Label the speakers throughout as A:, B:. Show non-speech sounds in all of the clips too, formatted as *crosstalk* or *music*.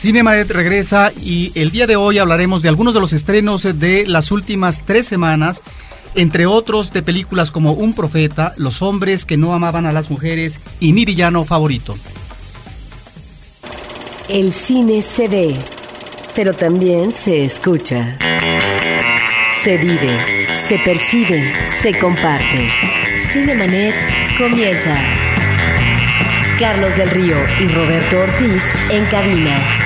A: Cinemanet regresa y el día de hoy hablaremos de algunos de los estrenos de las últimas tres semanas, entre otros de películas como Un Profeta, Los Hombres que no amaban a las mujeres y Mi Villano Favorito.
B: El cine se ve, pero también se escucha. Se vive, se percibe, se comparte. Cinemanet comienza. Carlos del Río y Roberto Ortiz en cabina.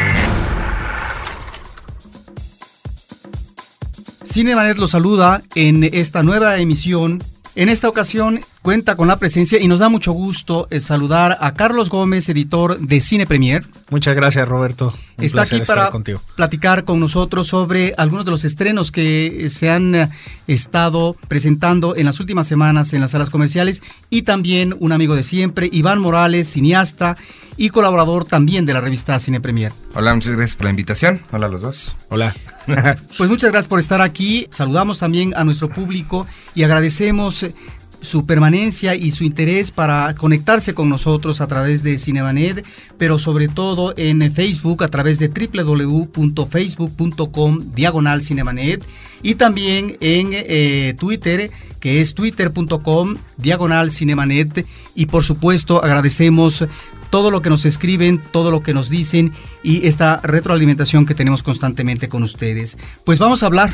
A: Cinemanet lo saluda en esta nueva emisión. En esta ocasión cuenta con la presencia y nos da mucho gusto eh, saludar a Carlos Gómez, editor de Cine Premier.
C: Muchas gracias, Roberto.
A: Un Está aquí para platicar con nosotros sobre algunos de los estrenos que se han eh, estado presentando en las últimas semanas en las salas comerciales y también un amigo de siempre, Iván Morales, cineasta y colaborador también de la revista Cine Premier.
D: Hola, muchas gracias por la invitación. Hola a los dos.
C: Hola. *laughs*
A: pues muchas gracias por estar aquí. Saludamos también a nuestro público y agradecemos eh, su permanencia y su interés para conectarse con nosotros a través de Cinemanet, pero sobre todo en Facebook a través de www.facebook.com diagonal Cinemanet y también en eh, Twitter que es twitter.com diagonal Cinemanet y por supuesto agradecemos todo lo que nos escriben, todo lo que nos dicen y esta retroalimentación que tenemos constantemente con ustedes. Pues vamos a hablar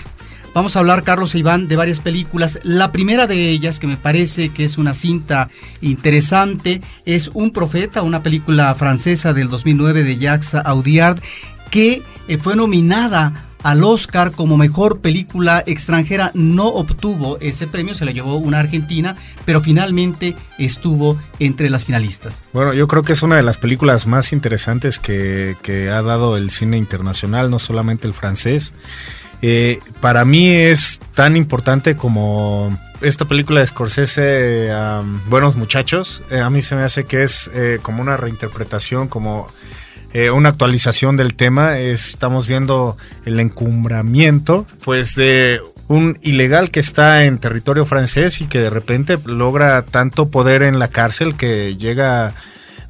A: Vamos a hablar, Carlos e Iván, de varias películas. La primera de ellas, que me parece que es una cinta interesante, es Un Profeta, una película francesa del 2009 de Jacques Audiard, que eh, fue nominada al Oscar como mejor película extranjera. No obtuvo ese premio, se le llevó una argentina, pero finalmente estuvo entre las finalistas.
C: Bueno, yo creo que es una de las películas más interesantes que, que ha dado el cine internacional, no solamente el francés. Eh, para mí es tan importante como esta película de Scorsese, Buenos Muchachos. Eh, a mí se me hace que es eh, como una reinterpretación, como una actualización del tema. estamos viendo el encumbramiento, pues, de un ilegal que está en territorio francés y que de repente logra tanto poder en la cárcel que llega,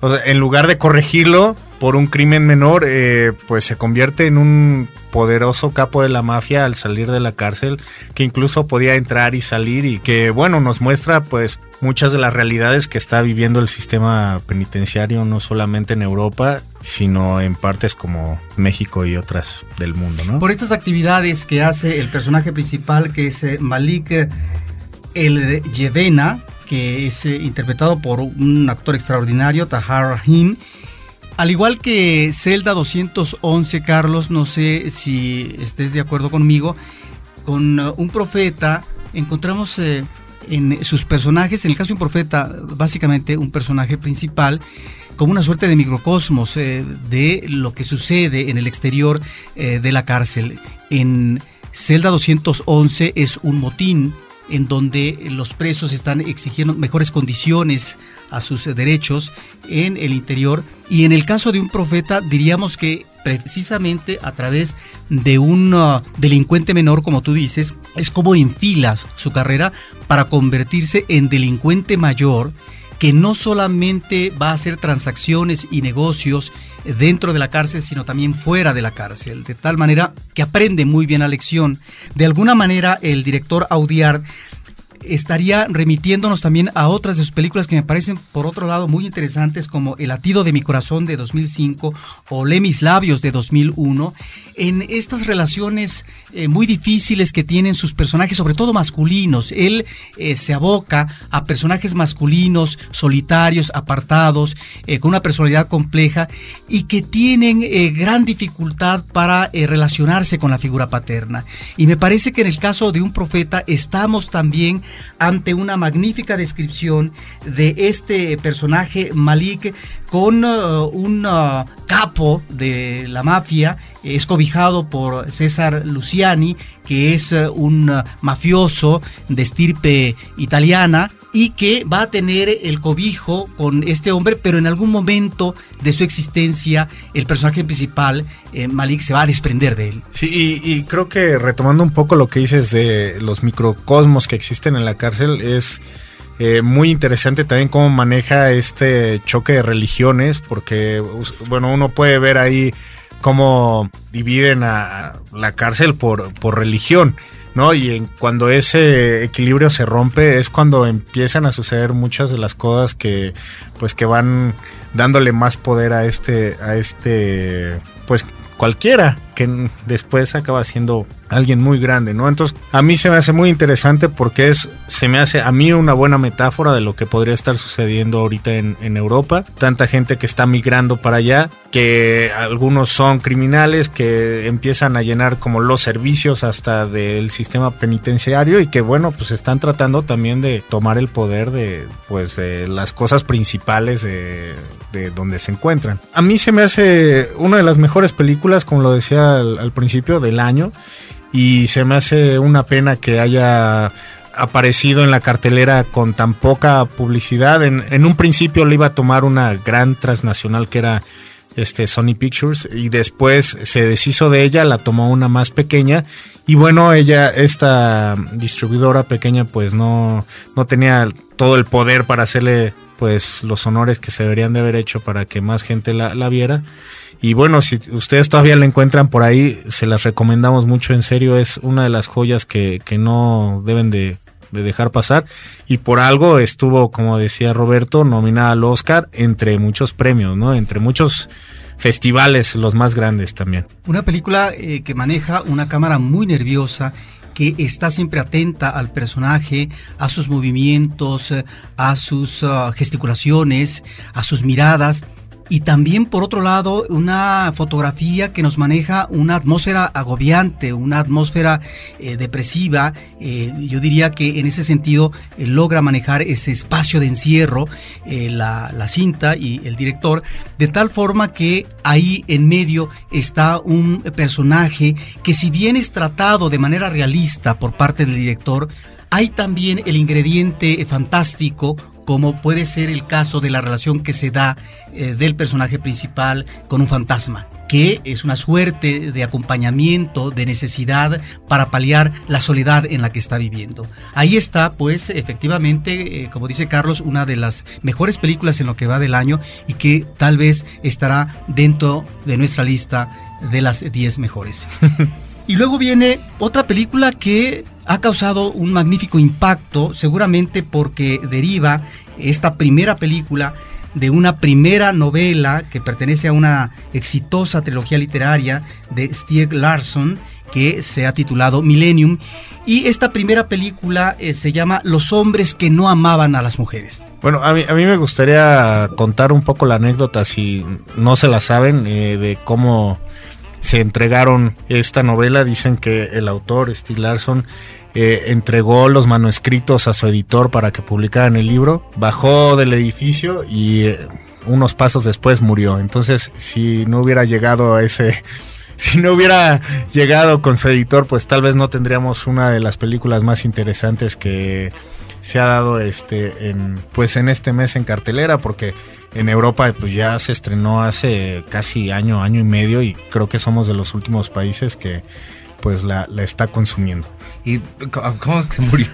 C: en lugar de corregirlo, por un crimen menor, eh, pues se convierte en un poderoso capo de la mafia al salir de la cárcel, que incluso podía entrar y salir y que, bueno, nos muestra pues muchas de las realidades que está viviendo el sistema penitenciario, no solamente en Europa, sino en partes como México y otras del mundo, ¿no?
A: Por estas actividades que hace el personaje principal, que es eh, Malik El Yevena, que es eh, interpretado por un actor extraordinario, Tahar Rahim, al igual que Zelda 211, Carlos, no sé si estés de acuerdo conmigo, con uh, un profeta encontramos eh, en sus personajes, en el caso de un profeta, básicamente un personaje principal, como una suerte de microcosmos eh, de lo que sucede en el exterior eh, de la cárcel. En Celda 211 es un motín en donde los presos están exigiendo mejores condiciones a sus derechos en el interior. Y en el caso de un profeta, diríamos que precisamente a través de un uh, delincuente menor, como tú dices, es como enfilas su carrera para convertirse en delincuente mayor que no solamente va a hacer transacciones y negocios dentro de la cárcel, sino también fuera de la cárcel, de tal manera que aprende muy bien la lección. De alguna manera, el director Audiard estaría remitiéndonos también a otras de sus películas que me parecen, por otro lado, muy interesantes, como El latido de mi corazón de 2005 o Le mis labios de 2001, en estas relaciones eh, muy difíciles que tienen sus personajes, sobre todo masculinos. Él eh, se aboca a personajes masculinos, solitarios, apartados, eh, con una personalidad compleja y que tienen gran dificultad para relacionarse con la figura paterna. Y me parece que en el caso de un profeta estamos también ante una magnífica descripción de este personaje Malik con uh, un uh, capo de la mafia, escobijado por César Luciani, que es uh, un mafioso de estirpe italiana y que va a tener el cobijo con este hombre, pero en algún momento de su existencia el personaje principal, eh, Malik, se va a desprender de él.
C: Sí, y, creo que retomando un poco lo que dices de los microcosmos que existen en la cárcel, es eh, muy interesante también cómo maneja este choque de religiones, porque, bueno, uno puede ver ahí cómo dividen a la cárcel por, por religión. ¿No? Y en, cuando ese equilibrio se rompe es cuando empiezan a suceder muchas de las cosas que pues que van dándole más poder a este a este pues cualquiera después acaba siendo alguien muy grande, ¿no? Entonces, a mí se me hace muy interesante porque es, se me hace a mí una buena metáfora de lo que podría estar sucediendo ahorita en, Europa. Tanta gente que está migrando para allá, que algunos son criminales, que empiezan a llenar como los servicios hasta del sistema penitenciario y que, bueno, pues están tratando también de tomar el poder de, pues, de las cosas principales de donde se encuentran. A mí se me hace una de las mejores películas, como lo decía al, principio del año y se me hace una pena que haya aparecido en la cartelera con tan poca publicidad. En, un principio le iba a tomar una gran transnacional que era este Sony Pictures y después se deshizo de ella, la tomó una más pequeña y bueno, ella, esta distribuidora pequeña pues no, no tenía todo el poder para hacerle pues los honores que se deberían de haber hecho para que más gente la, la viera. Y bueno, si ustedes todavía la encuentran por ahí, se las recomendamos mucho, en serio, es una de las joyas que, que no deben de, dejar pasar. Y por algo estuvo, como decía Roberto, nominada al Oscar entre muchos premios, ¿no? Entre muchos festivales, los más grandes también.
A: Una película eh, que maneja una cámara muy nerviosa que está siempre atenta al personaje, a sus movimientos, eh, a sus ah, gesticulaciones, a sus miradas y también por otro lado una fotografía que nos maneja una atmósfera agobiante, una atmósfera eh, depresiva. Eh, yo diría que en ese sentido eh, logra manejar ese espacio de encierro la, la, cinta y el director, de tal forma que ahí en medio está un personaje que si bien es tratado de manera realista por parte del director, hay también el ingrediente fantástico como puede ser el caso de la relación que se da eh, del personaje principal con un fantasma que es una suerte de acompañamiento, de necesidad para paliar la soledad en la que está viviendo. Ahí está, pues, efectivamente, eh, como dice Carlos, una de las mejores películas en lo que va del año y que tal vez estará dentro de nuestra lista de las 10 mejores. *laughs* y luego viene otra película que ha causado un magnífico impacto, seguramente porque deriva esta primera película de una primera novela que pertenece a una exitosa trilogía literaria de Stieg Larsson que se ha titulado Millennium y esta primera película eh, se llama Los hombres que no amaban a las mujeres.
C: Bueno, a mí, a mí me gustaría contar un poco la anécdota, si no se la saben, eh, de cómo se entregaron esta novela. Dicen que el autor, Stieg Larsson, eh, entregó los manuscritos a su editor para que publicaran el libro, bajó del edificio y eh, unos pasos después murió. Entonces, si no hubiera llegado a ese *laughs* si no hubiera llegado con su editor, pues tal vez no tendríamos una de las películas más interesantes que se ha dado este en pues en este mes en cartelera porque en Europa pues ya se estrenó hace casi año, año y medio y creo que somos de los últimos países que pues la, la está consumiendo.
D: ¿Y cómo se murió?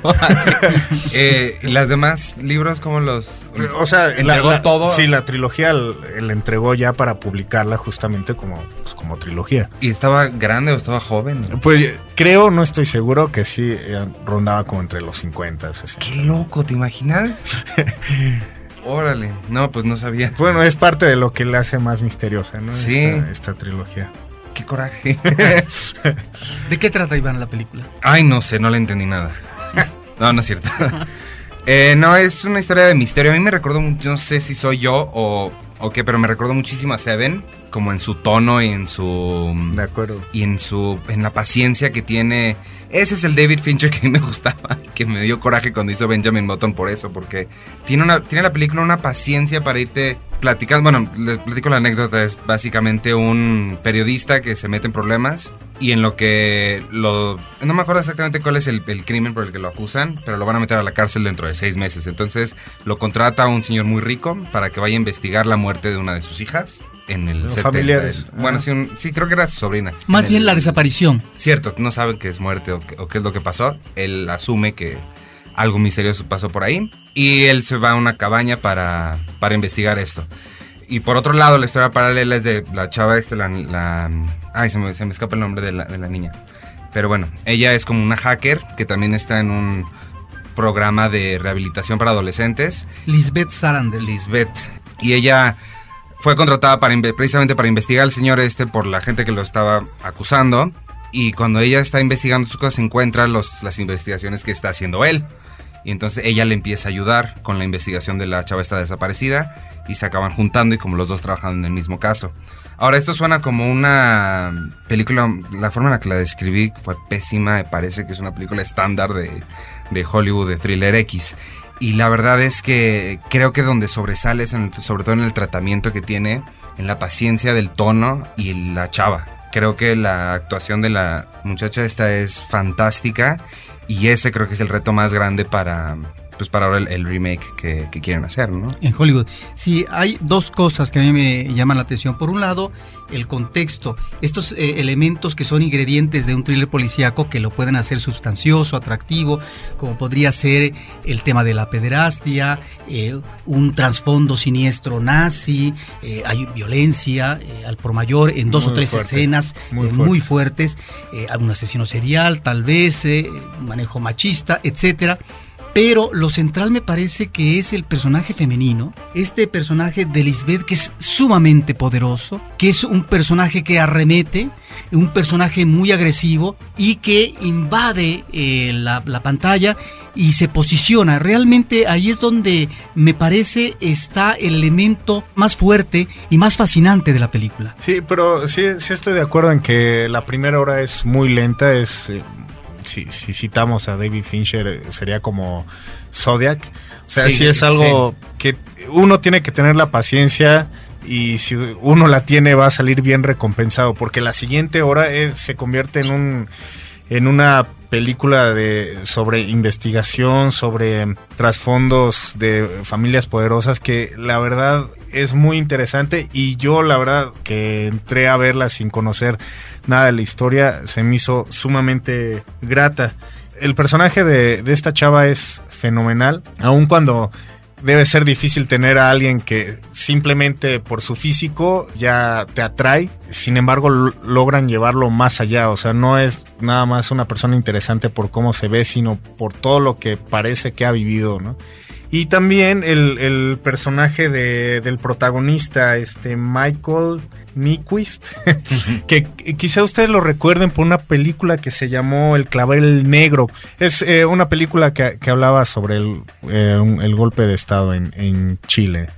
D: *laughs* eh, ¿Las demás libros cómo los
C: O sea, entregó todo? Sí, la trilogía le entregó ya para publicarla justamente como, pues, como trilogía.
D: ¿Y estaba grande o estaba joven?
C: Pues creo, no estoy seguro, que sí eh, rondaba como entre los 50.
D: Qué loco, ¿te imaginas? *laughs* Órale, no, pues no sabía.
C: Bueno, es parte de lo que le hace más misteriosa, ¿no? Sí. esta trilogía
D: qué coraje. *laughs*
A: ¿De qué trata Iván la película?
D: Ay, no sé, no le entendí nada. No, no es cierto. Eh, no, es una historia de misterio. A mí me recordó, no sé si soy yo o, o qué, pero me recordó muchísimo a Seven, como en su tono y en su...
C: De acuerdo.
D: Y en su... en la paciencia que tiene ese es el David Fincher que a mí me gustaba, que me dio coraje cuando hizo Benjamin Button por eso, porque tiene, una, tiene la película una paciencia para irte platicando. Bueno, les platico la anécdota, es básicamente un periodista que se mete en problemas y en lo que lo... No me acuerdo exactamente cuál es el, el crimen por el que lo acusan, pero lo van a meter a la cárcel dentro de seis meses. Entonces lo contrata un señor muy rico para que vaya a investigar la muerte de una de sus hijas en el
C: set familiares.
D: bueno, sí, sí, creo que era su sobrina.
A: Más bien la desaparición.
D: Cierto, no saben que es muerte o, qué es lo que pasó. Él asume que algo misterioso pasó por ahí y él se va a una cabaña para, para investigar esto. Y por otro lado, la historia paralela es de la chava esta, la... la ay, se me, se me escapa el nombre de la, de la niña. Pero bueno, ella es como una hacker que también está en un programa de rehabilitación para adolescentes.
A: Lisbeth Salander.
D: Lisbeth. Y ella fue contratada para precisamente para investigar al señor este por la gente que lo estaba acusando. Y cuando ella está investigando sus cosas, encuentra los, las investigaciones que está haciendo él. Y entonces ella le empieza a ayudar con la investigación de la chava esta desaparecida. Y se acaban juntando y como los dos trabajan en el mismo caso. Ahora, esto suena como una película, la forma en la que la describí fue pésima, parece que es una película estándar de, de Hollywood, de thriller X. Y la verdad es que creo que donde sobresale es sobre todo en el tratamiento que tiene, en la paciencia del tono y la chava. Creo que la actuación de la muchacha esta es fantástica y ese creo que es el reto más grande para, pues para ahora el, el remake que, que quieren hacer, ¿no?
A: En Hollywood. Sí, hay dos cosas que a mí me llaman la atención. Por un lado, el contexto, estos eh, elementos que son ingredientes de un thriller policíaco que lo pueden hacer sustancioso, atractivo, como podría ser el tema de la pederastia, eh, un trasfondo siniestro nazi, eh, hay violencia eh, al por mayor en dos
C: Muy
A: o tres
C: fuerte,
A: escenas
C: muy
A: eh,
C: fuerte.
A: muy fuertes, eh, algún asesino serial, tal vez, eh, un manejo machista, etcétera. Pero lo central me parece que es el personaje femenino, este personaje de Lisbeth que es sumamente poderoso, que es un personaje que arremete, un personaje muy agresivo y que invade eh, la, la pantalla y se posiciona. Realmente ahí es donde me parece está el elemento más fuerte y más fascinante de la película.
C: Sí, pero sí, sí estoy de acuerdo en que la primera hora es muy lenta, es... si, si citamos a David Fincher, eh, sería como Zodiac. O sea,
D: Sí,
C: sí, es algo que uno tiene que tener la paciencia y si uno la tiene va a salir bien recompensado, porque la siguiente hora eh, se convierte en un en una película de sobre investigación, sobre trasfondos de familias poderosas que la verdad es muy interesante y yo la verdad que entré a verla sin conocer nada de la historia se me hizo sumamente grata. El personaje de, de esta chava es fenomenal, aun cuando debe ser difícil tener a alguien que simplemente por su físico ya te atrae. Sin embargo, logran llevarlo más allá. O sea, no es nada más una persona interesante por cómo se ve, sino por todo lo que parece que ha vivido, ¿no? Y también el, el personaje de- del protagonista, este Michael Nyquist, *laughs* que quizá ustedes lo recuerden por una película que se llamó El clavel negro. Es eh, una película que, que hablaba sobre el, eh, un- el golpe de Estado en, en Chile,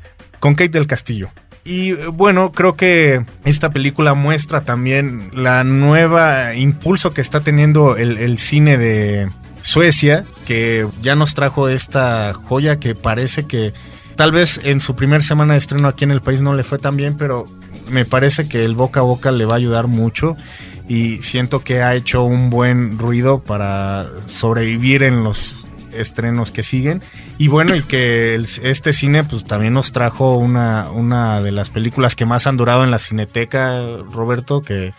C: con Kate del Castillo. Y eh, bueno, creo que esta película muestra también la nueva impulso que está teniendo el, el cine de Suecia, que ya nos trajo esta joya que parece que tal vez en su primer semana de estreno aquí en el país no le fue tan bien, pero me parece que el boca a boca le va a ayudar mucho y siento que ha hecho un buen ruido para sobrevivir en los estrenos que siguen. Y bueno y que este cine pues también nos trajo una, una de las películas que más han durado en la cineteca Roberto que,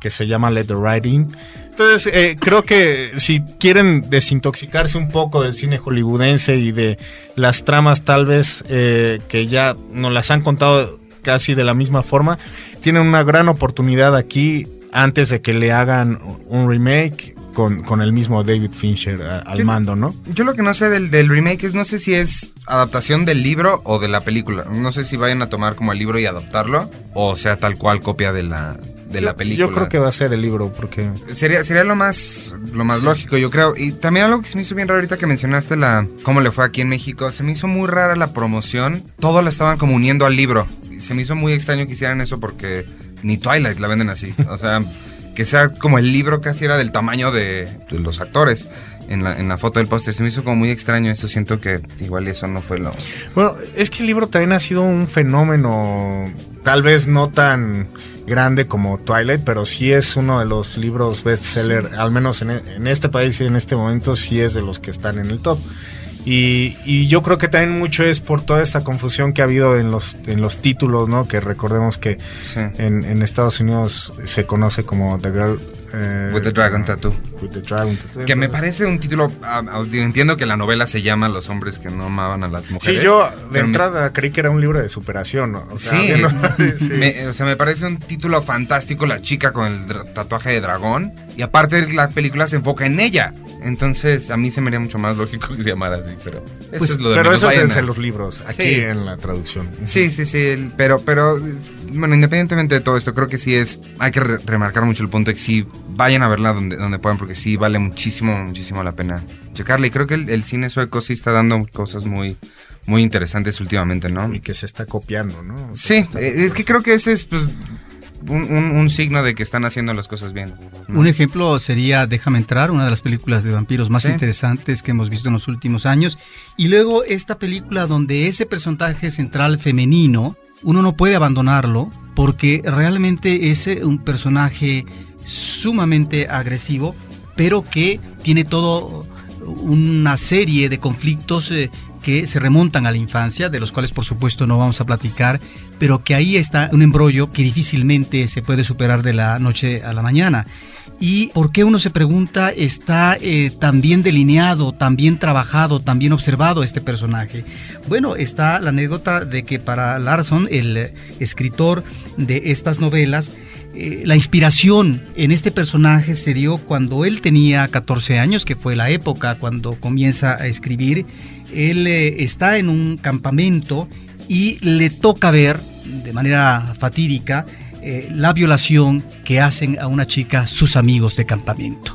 C: que se llama Let the In entonces eh, creo que si quieren desintoxicarse un poco del cine hollywoodense y de las tramas tal vez eh, que ya nos las han contado casi de la misma forma tienen una gran oportunidad aquí antes de que le hagan un remake con, con el mismo David Fincher a- al
D: Yo-
C: mando, ¿no?
D: Yo lo que no sé del, del remake es no sé si es adaptación del libro o de la película. No sé si vayan a tomar como el libro y adaptarlo o sea tal cual copia de la, de la
C: Yo-
D: película.
C: Yo creo que va a ser el libro, porque...
D: Sería, sería lo más lo más lógico, yo creo. Y también algo que se me hizo bien raro ahorita que mencionaste la cómo le fue aquí en México. Se me hizo muy rara la promoción. Todo la estaban como uniendo al libro. Y se me hizo muy extraño que hicieran eso porque ni Twilight la venden así. O sea, que sea como el libro casi era del tamaño de, de los actores. En la, en la foto del póster se me hizo como muy extraño eso. Siento que igual eso no fue lo...
C: Bueno, es que el libro también ha sido un fenómeno, tal vez no tan grande como Twilight, pero sí es uno de los libros bestseller, al menos en, e- en este país y en este momento sí es de los que están en el top. Y, y yo creo que también mucho es por toda esta confusión que ha habido en los, en los títulos, ¿no? Que recordemos que
D: Sí.
C: en, en Estados Unidos se conoce como The Girl eh,
D: With the Dragon Tattoo.
C: With the Dragon Tattoo.
D: Que me parece un título. ah, ah, entiendo que la novela se llama Los hombres que no amaban a las
C: Sí,
D: mujeres.
C: yo de
D: pero me-
C: entrada creí que era un libro de superación. ¿no? O sea,
D: Sí, *laughs*
C: sí.
D: me- o sea, me parece un título fantástico, La chica con el tatuaje de dragón. Y aparte, la película se enfoca en ella. Entonces, a mí se me haría mucho más lógico que se llamara así, pero. eso
A: Pues,
D: es lo de
C: Pero eso es en los libros, aquí
D: Sí.
C: en la traducción.
D: Sí, sí, sí, pero, pero, bueno, independientemente de todo esto, creo que sí es, hay que re- remarcar mucho el punto de que sí, vayan a verla donde, donde puedan, porque sí vale muchísimo, muchísimo la pena checarla. Y creo que el, el cine sueco sí está dando cosas muy, muy interesantes últimamente, ¿no?
C: Y que se está copiando, ¿no? O sea,
D: Sí,
C: está
D: es que creo que ese es pues, un, un- un signo de que están haciendo las cosas bien. ¿no?
A: Un ejemplo sería Déjame entrar, una de las películas de vampiros más
D: Sí.
A: interesantes que hemos visto en los últimos años. Y luego esta película donde ese personaje central femenino, uno no puede abandonarlo porque realmente es eh, un personaje sumamente agresivo, pero que tiene todo una serie de conflictos eh, que se remontan a la infancia, de los cuales por supuesto no vamos a platicar, pero que ahí está un embrollo que difícilmente se puede superar de la noche a la mañana. ¿Y por qué uno se pregunta está eh, tan bien delineado, tan bien trabajado, tan bien observado este personaje? Bueno, está la anécdota de que para Larson, el escritor de estas novelas, eh, la inspiración en este personaje se dio cuando él tenía 14 años, que fue la época cuando comienza a escribir. Él eh, está en un campamento y le toca ver de manera fatídica eh, la violación que hacen a una chica sus amigos de campamento.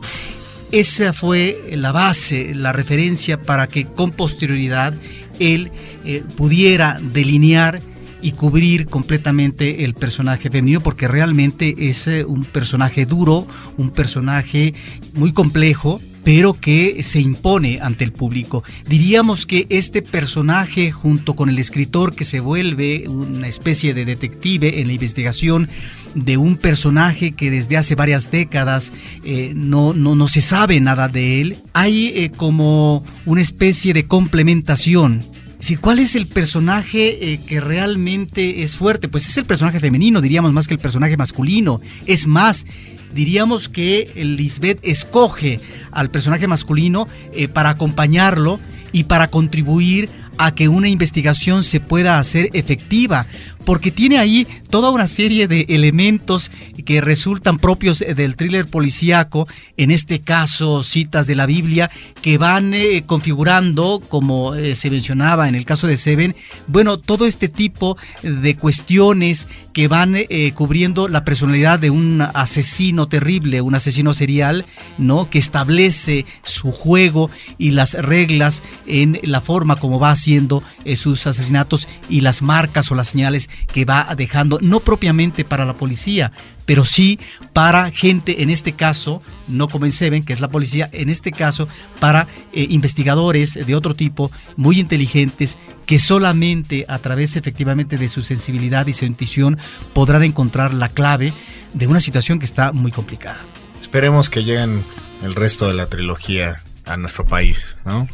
A: Esa fue la base, la referencia para que con posterioridad él eh, pudiera delinear y cubrir completamente el personaje femenino porque realmente es un personaje duro, un personaje muy complejo, pero que se impone ante el público. Diríamos que este personaje, junto con el escritor que se vuelve una especie de detective en la investigación de un personaje que desde hace varias décadas eh, no, no, no se sabe nada de él, hay eh, como una especie de complementación Sí, ¿Cuál es el personaje eh, que realmente es fuerte? Pues es el personaje femenino, diríamos más que el personaje masculino. Es más, diríamos que Lisbeth escoge al personaje masculino eh, para acompañarlo y para contribuir a que una investigación se pueda hacer efectiva, porque tiene ahí toda una serie de elementos que resultan propios del thriller policíaco, en este caso citas de la Biblia, que van eh, configurando, como eh, se mencionaba en el caso de Seven, bueno, todo este tipo de cuestiones que van eh, cubriendo la personalidad de un asesino terrible, un asesino serial, ¿no? Que establece su juego y las reglas en la forma como va haciendo eh, sus asesinatos y las marcas o las señales que va dejando, no propiamente para la policía, pero sí para gente, en este caso, no como en Seven, que es la policía, en este caso, para eh, investigadores de otro tipo, muy inteligentes, que solamente a través efectivamente de su sensibilidad y su intuición podrán encontrar la clave de una situación que está muy complicada.
C: Esperemos que lleguen el resto de la trilogía a nuestro país, ¿no?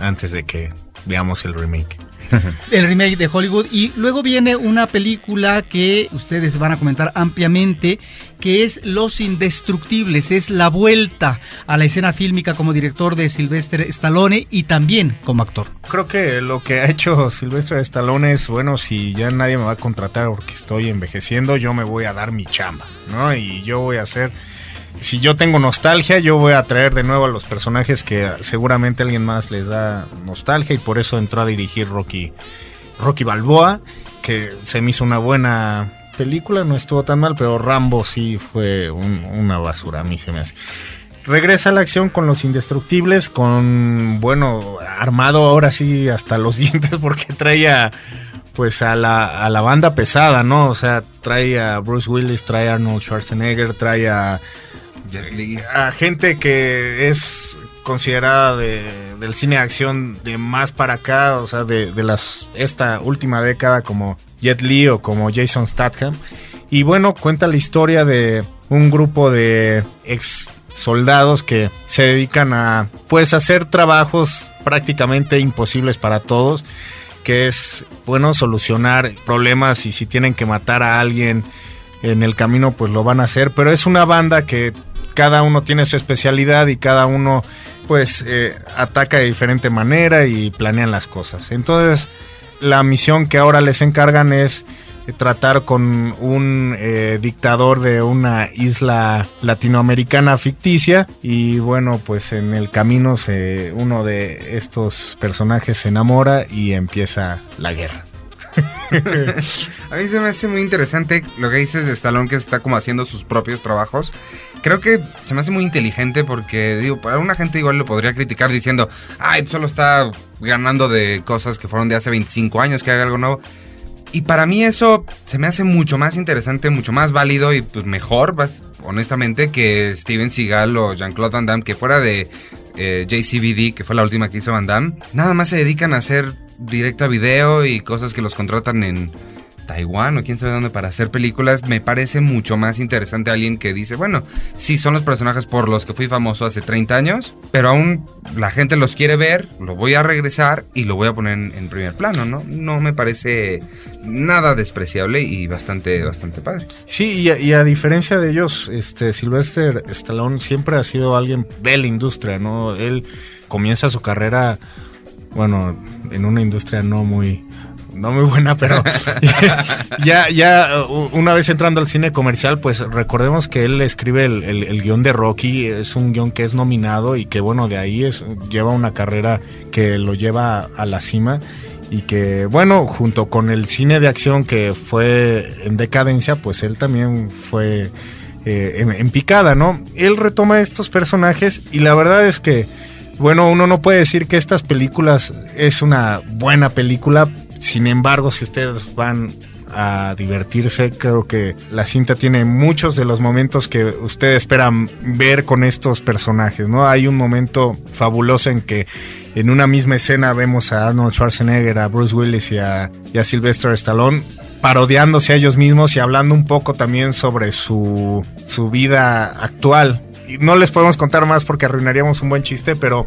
C: Antes de que veamos el remake. *laughs*
A: el remake de Hollywood y luego viene una película que ustedes van a comentar ampliamente que es Los Indestructibles, es la vuelta a la escena fílmica como director de Sylvester Stallone y también como actor.
C: Creo que lo que ha hecho Sylvester Stallone es, bueno, si ya nadie me va a contratar porque estoy envejeciendo, yo me voy a dar mi chamba, ¿no? Y yo voy a hacer si yo tengo nostalgia, yo voy a traer de nuevo a los personajes que seguramente alguien más les da nostalgia y por eso entró a dirigir Rocky, Rocky Balboa, que se me hizo una buena película, no estuvo tan mal, pero Rambo sí fue un- una basura, a mí se me hace. Regresa a la acción con los indestructibles, con, bueno, armado ahora sí hasta los *laughs* dientes porque traía pues a la, a la banda pesada, ¿no? O sea, trae a Bruce Willis, trae a Arnold Schwarzenegger, trae a
D: Jet Li.
C: a gente que es considerada de, del cine de acción de más para acá, o sea, de, de las esta última década como Jet Li o como Jason Statham. Y bueno, cuenta la historia de un grupo de ex soldados que se dedican a pues hacer trabajos prácticamente imposibles para todos, que es bueno solucionar problemas y si tienen que matar a alguien en el camino pues lo van a hacer, pero es una banda que cada uno tiene su especialidad y cada uno pues eh, ataca de diferente manera y planean las cosas. Entonces, la misión que ahora les encargan es eh, tratar con un eh, dictador de una isla latinoamericana ficticia y bueno pues en el camino se, uno de estos personajes se enamora y empieza la guerra. *laughs*
D: a mí se me hace muy interesante lo que dices de Stallone que está como haciendo sus propios trabajos. Creo que se me hace muy inteligente porque, digo, para una gente igual lo podría criticar diciendo, ay, solo está ganando de cosas que fueron de hace 25 años, que haga algo nuevo. Y para mí eso se me hace mucho más interesante, mucho más válido y pues mejor, honestamente, que Steven Seagal o Jean-Claude Van Damme, que fuera de eh, JCVD, que fue la última que hizo Van Damme, nada más se dedican a hacer directo a video y cosas que los contratan en Taiwán o quién sabe dónde para hacer películas, me parece mucho más interesante alguien que dice, bueno, sí son los personajes por los que fui famoso hace 30 años, pero aún la gente los quiere ver, lo voy a regresar y lo voy a poner en, primer plano, ¿no? No me parece nada despreciable y bastante, bastante padre.
C: Sí, y a, diferencia de ellos, este Sylvester Stallone siempre ha sido alguien de la industria, ¿no? Él comienza su carrera, bueno, en una industria no muy no muy buena, pero *laughs* ya, ya una vez entrando al cine comercial, pues recordemos que él escribe el, guion de Rocky, es un guion que es nominado y que bueno, de ahí es, lleva una carrera que lo lleva a la cima y que bueno, junto con el cine de acción que fue en decadencia, pues él también fue eh, en, en picada, ¿no? Él retoma estos personajes y la verdad es que bueno, uno no puede decir que estas películas es una buena película, sin embargo, si ustedes van a divertirse. Creo que la cinta tiene muchos de los momentos que ustedes esperan ver con estos personajes, ¿no? Hay un momento fabuloso en que en una misma escena vemos a Arnold Schwarzenegger, a Bruce Willis y a, Sylvester Stallone parodiándose a ellos mismos y hablando un poco también sobre su, su vida actual. Y no les podemos contar más porque arruinaríamos un buen chiste, pero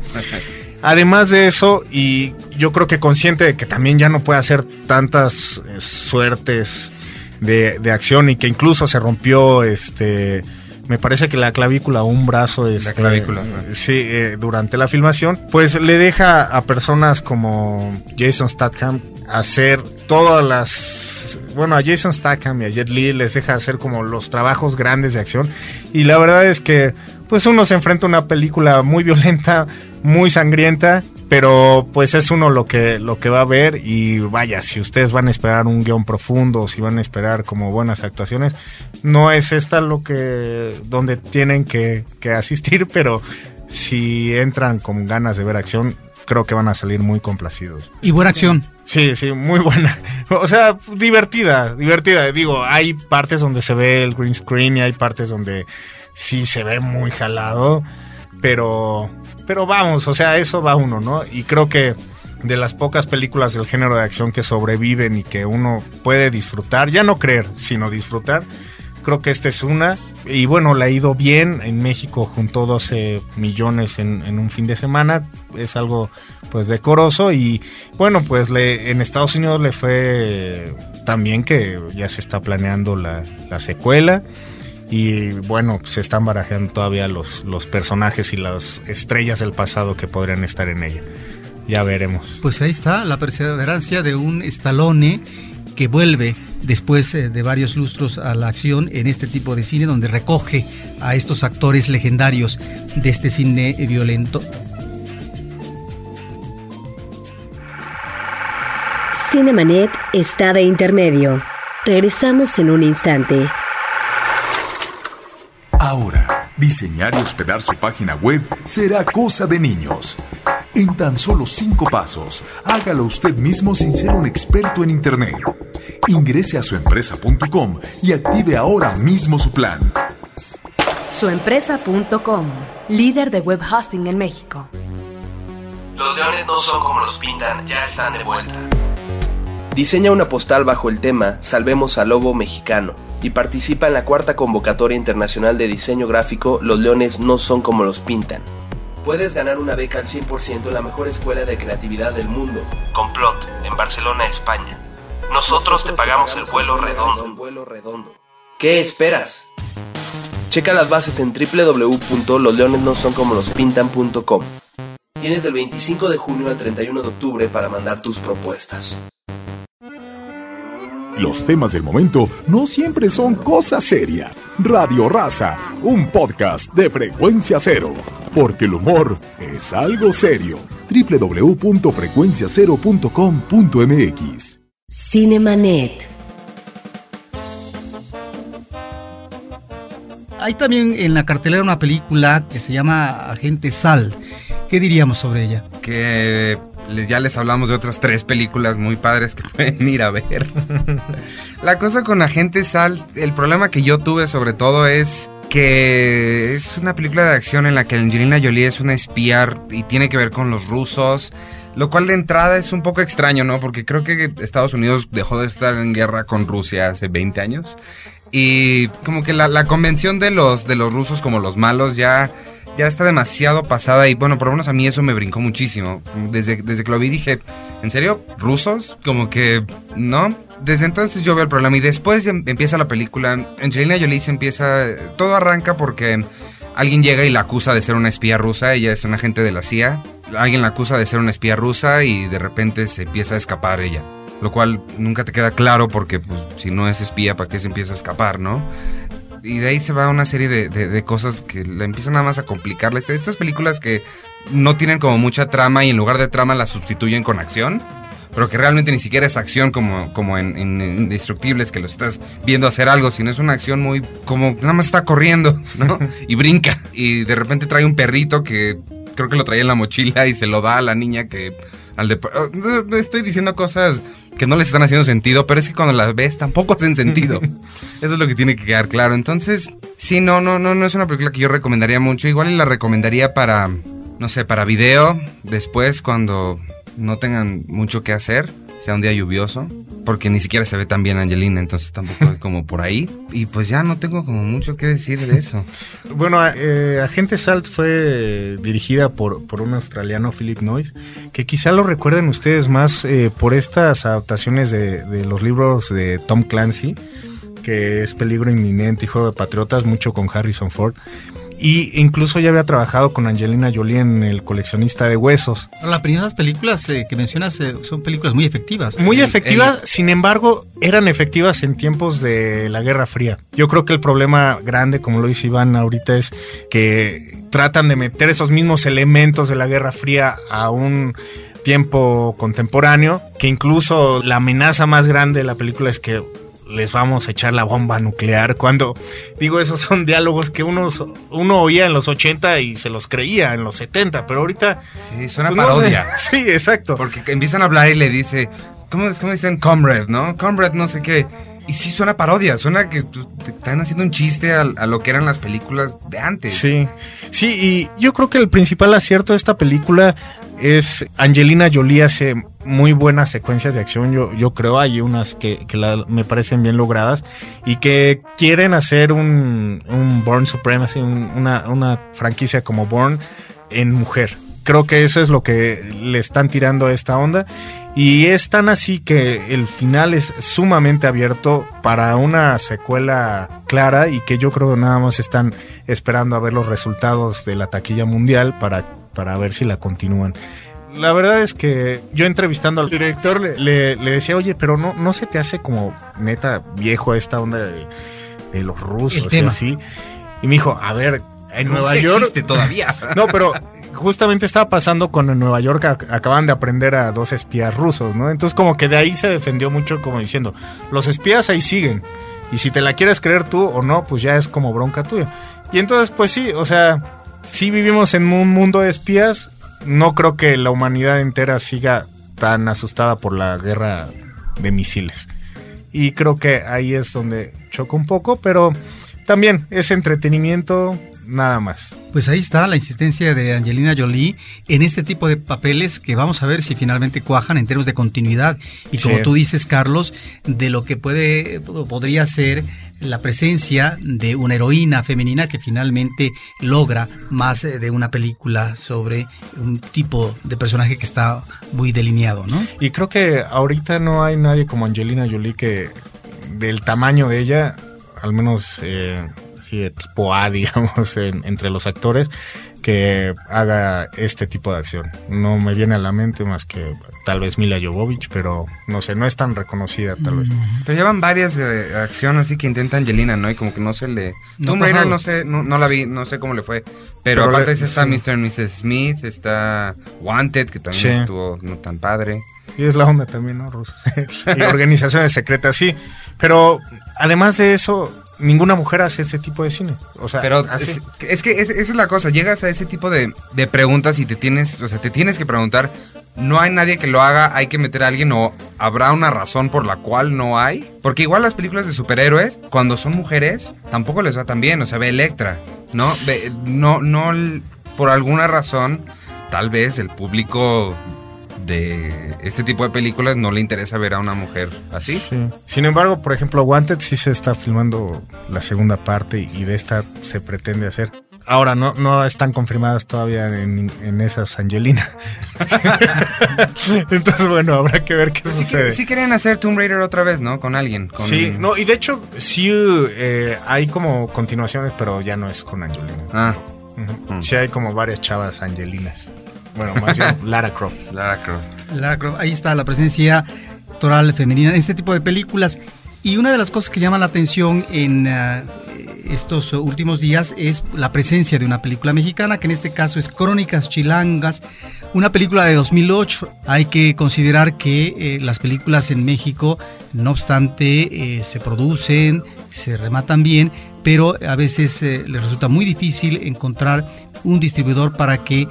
C: Además de eso, y yo creo que consciente de que también ya no puede hacer tantas eh, suertes de, acción y que incluso se rompió este me parece que la clavícula o un brazo
D: este, la clavícula
C: sí eh, durante la filmación pues le deja a personas como Jason Statham hacer todas las bueno a Jason Statham y a Jet Li les deja hacer como los trabajos grandes de acción. Y la verdad es que pues uno se enfrenta a una película muy violenta muy sangrienta, pero pues es uno lo que, lo que va a ver y vaya, si ustedes van a esperar un guion profundo, si van a esperar como buenas actuaciones, no es esta lo que, donde tienen que, que asistir, *laughs* pero si entran con ganas de ver acción, creo que van a salir muy complacidos.
A: Y buena acción.
C: Sí, sí, muy buena. *laughs* O sea, divertida, divertida. Digo, hay partes donde se ve el green screen y hay partes donde sí se ve muy jalado, pero pero vamos, o sea, eso va uno, ¿no? Y creo que de las pocas películas del género de acción que sobreviven y que uno puede disfrutar, ya no creer, sino disfrutar, creo que esta es una. Y bueno, le ha ido bien. En México juntó 12 millones en, un fin de semana. Es algo pues decoroso. Y bueno, pues le, en Estados Unidos le fue también que ya se está planeando la, la secuela. Y bueno, se están barajando todavía los, los personajes y las estrellas del pasado que podrían estar en ella. Ya veremos.
A: Pues ahí está la perseverancia de un Stallone que vuelve después eh, de varios lustros a la acción en este tipo de cine donde recoge a estos actores legendarios de este cine violento.
B: Cinemanet está de intermedio. Regresamos en un instante.
E: Ahora, diseñar y hospedar su página web será cosa de niños. En tan solo cinco pasos, hágalo usted mismo sin ser un experto en Internet. Ingrese a suempresa.com y active ahora mismo su plan.
B: Suempresa.com, líder de web hosting en México.
F: Los leones no son como los pintan, ya están de vuelta. Diseña una postal bajo el tema Salvemos al Lobo Mexicano y participa en la cuarta convocatoria internacional de diseño gráfico Los leones no son como los pintan. Puedes ganar una beca al 100% en la mejor escuela de creatividad del mundo, Complot, en Barcelona, España. Nosotros, te, pagamos el vuelo redondo. ¿Qué esperas? Checa las bases en www.losleonesnosoncomolospintan.com. Tienes del 25 de junio al 31 de octubre para mandar tus propuestas.
E: Los temas del momento no siempre son cosa seria. Radio Raza, un podcast de frecuencia cero. Porque el humor es algo serio. www.frecuenciacero.com.mx
B: Cinemanet.
A: Hay también en la cartelera una película que se llama Agente Sal. ¿Qué diríamos sobre ella?
D: Que ya les hablamos de otras tres películas muy padres que *laughs* pueden ir a ver. La cosa con Agente Sal, el problema que yo tuve sobre todo es que es una película de acción en la que Angelina Jolie es una espía y tiene que ver con los rusos. Lo cual de entrada es un poco extraño, ¿no? Porque creo que Estados Unidos dejó de estar en guerra con Rusia hace 20 años. Y como que la, la convención de los, de los rusos como los malos ya, ya está demasiado pasada. Y bueno, por lo menos a mí eso me brincó muchísimo. Desde, desde que lo vi dije, ¿en serio? ¿Rusos? Como que no. Desde entonces yo veo el problema. Y después empieza la película. Angelina Jolie se empieza. Todo arranca porque alguien llega y la acusa de ser una espía rusa. Ella es un agente de la CIA. Alguien la acusa de ser una espía rusa y de repente se empieza a escapar ella. Lo cual nunca te queda claro porque pues, si no es espía, ¿para qué se empieza a escapar, no? Y de ahí se va una serie de, de- cosas que le empiezan nada más a complicar. historia. Estas películas que no tienen como mucha trama y en lugar de trama la sustituyen con acción. Pero que realmente ni siquiera es acción como, como en, en Indestructibles, que lo estás viendo hacer algo, sino es una acción muy como nada más está corriendo, *laughs* ¿no? Y brinca. Y de repente trae un perrito que creo que lo traía en la mochila y se lo da a la niña que al de, oh, estoy diciendo cosas que no les están haciendo sentido, pero es que cuando las ves tampoco *laughs* hacen sentido. *laughs* Eso es lo que tiene que quedar claro. Entonces, sí, no, no, no, no es una película que yo recomendaría mucho. Igual la recomendaría para, no sé, para video, después cuando no tengan mucho que hacer, sea un día lluvioso, porque ni siquiera se ve tan bien Angelina, entonces tampoco es como por ahí. Y pues ya no tengo como mucho que decir de eso.
C: Bueno, eh, Agente Salt fue dirigida por, por un australiano, Philip Noyce, que quizá lo recuerden ustedes más eh, por estas adaptaciones de, de los libros de Tom Clancy, que es Peligro Inminente, Hijo de Patriotas, mucho con Harrison Ford. Y incluso ya había trabajado con Angelina Jolie en El coleccionista de huesos.
A: Las primeras películas eh, que mencionas eh, son películas muy efectivas.
C: Muy
D: El-
C: efectivas, sin embargo, eran efectivas en tiempos de la Guerra Fría. Yo creo que el problema grande, como lo dice Iván ahorita, es que tratan de meter esos mismos elementos de la Guerra Fría a un tiempo contemporáneo, que incluso la amenaza más grande de la película es que les vamos a echar la bomba nuclear. Cuando digo, esos son diálogos que uno, uno oía en los 80 y se los creía en los 70, pero ahorita...
D: Sí, suena
C: pues, no sé.
D: parodia. *laughs*
C: Sí, exacto.
D: Porque empiezan a hablar y le dice, ¿cómo, cómo dicen? Comrade, ¿no? Comrade, no sé qué. Y sí suena parodia, suena que te están haciendo un chiste a, a lo que eran las películas de antes.
C: Sí, sí, y yo creo que el principal acierto de esta película es Angelina Jolie hace muy buenas secuencias de acción, yo, yo creo, hay unas que, que la- me parecen bien logradas y que quieren hacer un, un Born Supremacy, un- una, una franquicia como Born en mujer. Creo que eso es lo que le están tirando a esta onda. Y es tan así que el final es sumamente abierto para una secuela clara y que yo creo que nada más están esperando a ver los resultados de la taquilla mundial para, para ver si la continúan. La verdad es que yo entrevistando al director le, le- le decía, oye, pero no, no se te hace como neta viejo esta onda de, de los rusos y así. Y me dijo, a ver, en Nueva York
D: existe todavía. *laughs*
C: no, pero justamente estaba pasando con en Nueva York, ac- acaban de aprender a dos espías rusos, ¿no? Entonces como que de ahí se defendió mucho como diciendo, los espías ahí siguen. Y si te la quieres creer tú o no, pues ya es como bronca tuya. Y entonces, pues sí, o sea, sí vivimos en un mundo de espías. No creo que la humanidad entera siga tan asustada por la guerra de misiles. Y creo que ahí es donde choca un poco, pero también es entretenimiento, nada más.
A: Pues ahí está la insistencia de Angelina Jolie en este tipo de papeles que vamos a ver si finalmente cuajan en términos de continuidad. Y como
C: Sí.
A: tú dices, Carlos, de lo que puede podría ser la presencia de una heroína femenina que finalmente logra más eh, de una película sobre un tipo de personaje que está muy delineado, ¿no?
C: Y creo que ahorita no hay nadie como Angelina Jolie que del tamaño de ella, al menos eh, así de tipo A, *laughs* digamos, entre los actores, que haga este tipo de acción. No me viene a la mente más que tal vez Mila Jovovich, pero no sé, no es tan reconocida tal vez.
D: Pero llevan varias eh, acciones así que intenta Angelina, ¿no? Y como que no se le...
A: No
D: Tomb Raider no sé, no, no la vi, no sé cómo le fue. Pero,
C: Pero
D: aparte
C: le-
D: está
C: sí.
D: Mr. y Mrs. Smith, está Wanted, que también
C: Sí.
D: estuvo no tan padre.
C: Y es la onda también, ¿no? Rusos. *laughs* y organizaciones secretas, sí. Pero además de eso, ninguna mujer hace ese tipo de cine. O sea,
D: Pero es, es que es- esa es la cosa, llegas a ese tipo de, de preguntas y te tienes, o sea, te tienes que preguntar, no hay nadie que lo haga, hay que meter a alguien o habrá una razón por la cual no hay. Porque igual las películas de superhéroes, cuando son mujeres, tampoco les va tan bien, o sea, ve Electra, ¿no? Ve- no, no, por alguna razón, tal vez el público de este tipo de películas no le interesa ver a una mujer así.
C: Sí. Sin embargo, por ejemplo, Wanted sí se está filmando la segunda parte y de esta se pretende hacer. Ahora, no, no están confirmadas todavía en, en esas Angelina. *laughs* Entonces, bueno, habrá que ver qué
D: Sí,
C: sucede.
D: que- sí querían hacer Tomb Raider otra vez, ¿no? Con alguien. Con...
C: Sí, no, y de hecho, sí eh, hay como continuaciones, pero ya no es con Angelina.
D: Ah,
C: Ujú.
D: Mm.
C: Sí hay como varias chavas angelinas. Bueno, más bien *laughs* Lara Croft.
D: Lara Croft.
A: Lara Croft, ahí está la presencia actoral femenina en este tipo de películas. Y una de las cosas que llama la atención en ah, estos últimos días es la presencia de una película mexicana, que en este caso es Crónicas Chilangas, una película de 2008. Hay que considerar que eh, las películas en México, no obstante, eh, se producen, se rematan bien, pero a veces eh, les resulta muy difícil encontrar un distribuidor para que eh,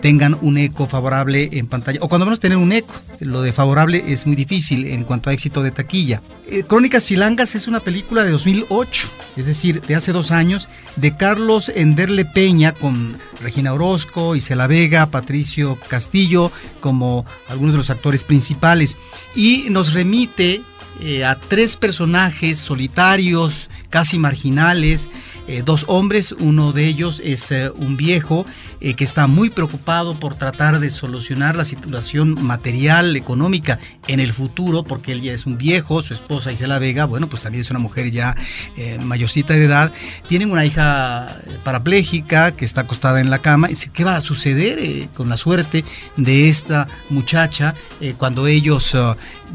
A: tengan un eco favorable en pantalla, o cuando menos tener un eco. Lo de favorable es muy difícil en cuanto a éxito de taquilla. Eh, Crónicas Chilangas es una película de 2008, es decir, de hace dos años, de Carlos Enderle Peña con Regina Orozco, Isela Vega, Patricio Castillo, como algunos de los actores principales. Y nos remite eh, a tres personajes solitarios, casi marginales, eh, dos hombres, uno de ellos es eh, un viejo eh, que está muy preocupado por tratar de solucionar la situación material, económica en el futuro, porque él ya es un viejo, su esposa Isela Vega, bueno, pues también es una mujer ya mayorcita de edad, tienen una hija parapléjica que está acostada en la cama, y ¿qué va a suceder con la suerte de esta muchacha cuando ellos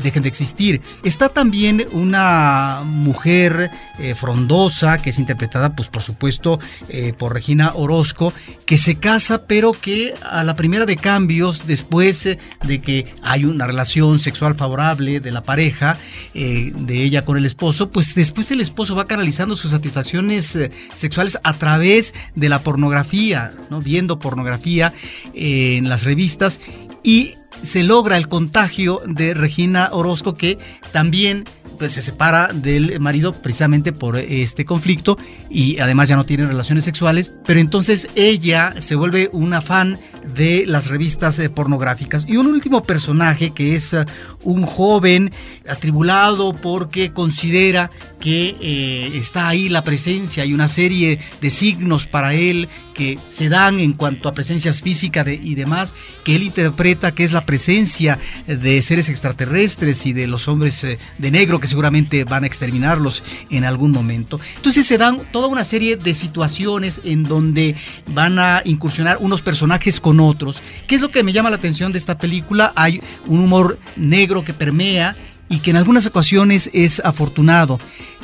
A: dejen de existir? Está también una mujer frondosa que es interpretada, pues por supuesto, eh, por Regina Orozco, que se casa, pero que a la primera de cambios, después eh, de que hay una relación sexual favorable de la pareja, eh, de ella con el esposo, pues después el esposo va canalizando sus satisfacciones sexuales a través de la pornografía, ¿no? viendo pornografía en las revistas y se logra el contagio de Regina Orozco que también pues, se separa del marido precisamente por este conflicto y además ya no tienen relaciones sexuales, pero entonces ella se vuelve una fan de las revistas eh, pornográficas. Y un último personaje que es eh, un joven atribulado porque considera que eh, está ahí la presencia y una serie de signos para él que se dan en cuanto a presencias físicas y demás, que él interpreta que es la presencia de seres extraterrestres y de los hombres eh, de negro que seguramente van a exterminarlos en algún momento. Entonces se dan toda una serie de situaciones en donde van a incursionar unos personajes con otros. ¿Qué es lo que me llama la atención de esta película? Hay un humor negro que permea y que en algunas ocasiones es afortunado.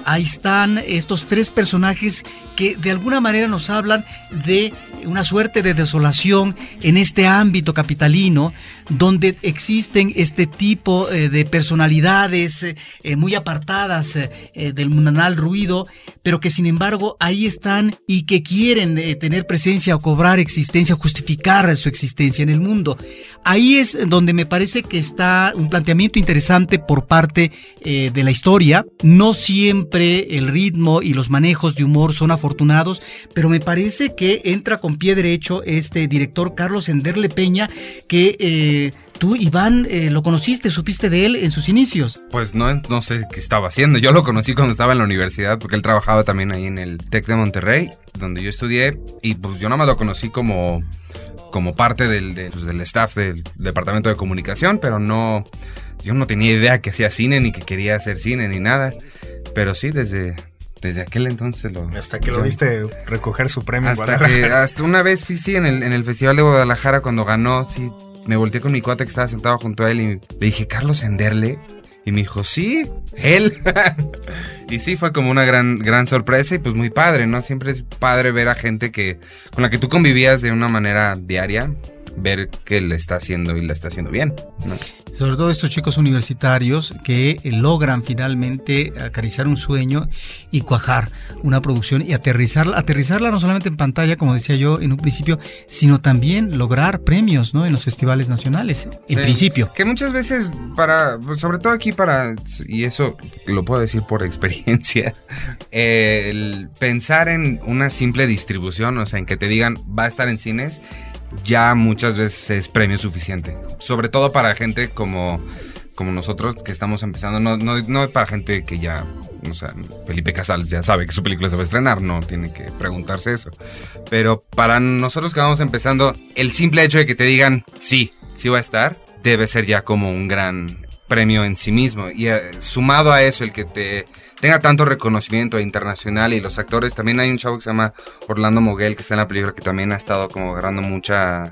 A: Ahí están estos tres personajes que de alguna manera nos hablan de una suerte de desolación en este ámbito capitalino, donde existen este tipo eh, de personalidades eh, muy apartadas eh, del mundanal ruido, pero que sin embargo ahí están y que quieren tener presencia o cobrar existencia, justificar su existencia en el mundo. Ahí es donde me parece que está un planteamiento interesante por parte de la historia. No siempre el ritmo y los manejos de humor son afortunados, pero me parece que entra con pie derecho este director Carlos Enderle Peña, que eh, tú, Iván, eh, lo conociste, supiste de él en sus inicios.
D: Pues no, no sé qué estaba haciendo. Yo lo conocí cuando estaba en la universidad, porque él trabajaba también ahí en el TEC de Monterrey, donde yo estudié. Y pues yo nada más lo conocí como, como parte del, del, pues, del staff del departamento de comunicación, pero no. Yo no tenía idea que hacía cine, ni que quería hacer cine, ni nada. Pero sí, desde, desde aquel entonces lo...
C: Hasta que lo viste recoger su premio.
D: Hasta que, *laughs* hasta una vez fui, sí, en el, en el Festival de Guadalajara cuando ganó, sí, me volteé con mi cuate que estaba sentado junto a él y le dije, Carlos Enderle. Y me dijo, sí, él. *laughs* y sí, fue como una gran, gran sorpresa y pues muy padre, ¿no? Siempre es padre ver a gente que, con la que tú convivías de una manera diaria ver que le está haciendo y le está haciendo bien.
A: Sobre todo estos chicos universitarios que eh, logran finalmente acariciar un sueño y cuajar una producción y aterrizarla, aterrizarla no solamente en pantalla, como decía yo en un principio, sino también lograr premios ¿no? en los festivales nacionales, en principio.
D: Que muchas veces, para, sobre todo aquí para, y eso lo puedo decir por *laughs* experiencia, el pensar en una simple distribución, o sea, en que te digan va a estar en cines, ya muchas veces es premio suficiente. Sobre todo para gente como, como nosotros que estamos empezando, no, no, no para gente que ya, o sea, Felipe Casals ya sabe que su película se va a estrenar, no tiene que preguntarse eso. Pero para nosotros que vamos empezando, el simple hecho de que te digan sí, sí va a estar, debe ser ya como un gran premio en sí mismo. Y eh, sumado a eso, el que te tenga tanto reconocimiento internacional y los actores, también hay un chavo que se llama Orlando Moguel que está en la película que también ha estado como agarrando mucha,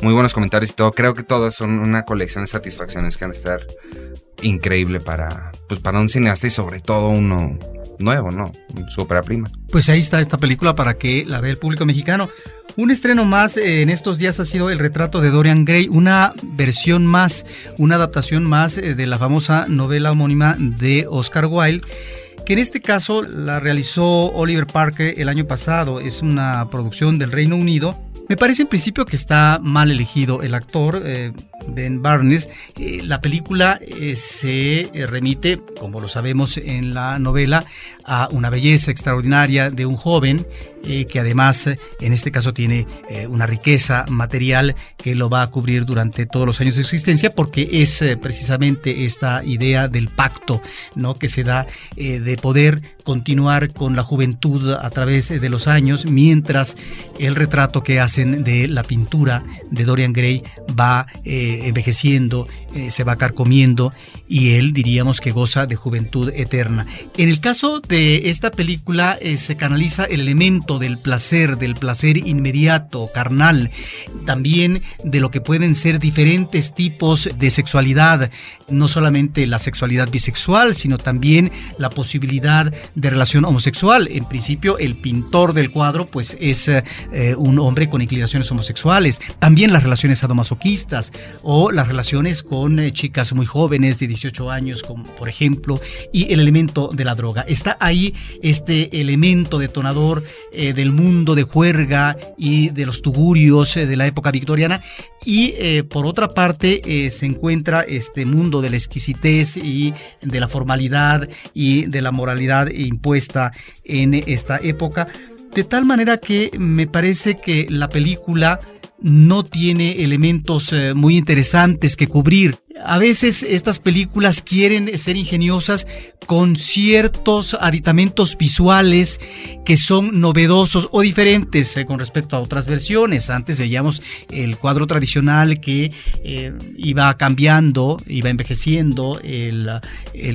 D: muy buenos comentarios y todo. Creo que todo son una colección de satisfacciones que han de estar increíble para, pues para un cineasta y sobre todo uno nuevo, ¿no? Su ópera prima.
A: Pues ahí está esta película para que la vea el público mexicano. Un estreno más eh, en estos días ha sido El retrato de Dorian Gray, una versión más, una adaptación más eh, de la famosa novela homónima de Oscar Wilde que en este caso la realizó Oliver Parker el año pasado. Es una producción del Reino Unido. Me parece en principio que está mal elegido el actor, eh, Ben Barnes. Eh, la película eh, se remite, como lo sabemos en la novela, a una belleza extraordinaria de un joven que además en este caso tiene una riqueza material que lo va a cubrir durante todos los años de existencia porque es precisamente esta idea del pacto ¿no? que se da de poder continuar con la juventud a través de los años mientras el retrato que hacen de la pintura de Dorian Gray va envejeciendo, eh, se va carcomiendo y él diríamos que goza de juventud eterna. En el caso de esta película eh, se canaliza el elemento del placer, del placer inmediato, carnal, también de lo que pueden ser diferentes tipos de sexualidad, no solamente la sexualidad bisexual, sino también la posibilidad de relación homosexual. En principio, el pintor del cuadro pues es eh, un hombre con inclinaciones homosexuales, también las relaciones sadomasoquistas o las relaciones con eh, chicas muy jóvenes de 18 años, como por ejemplo, y el elemento de la droga. Está ahí este elemento detonador eh, del mundo de juerga y de los tugurios de la época victoriana y por otra parte se encuentra este mundo de la exquisitez y de la formalidad y de la moralidad impuesta en esta época. De tal manera que me parece que la película no tiene elementos eh, muy interesantes que cubrir. A veces estas películas quieren ser ingeniosas con ciertos aditamentos visuales que son novedosos o diferentes eh, con respecto a otras versiones. Antes veíamos el cuadro tradicional que eh, iba cambiando, iba envejeciendo el,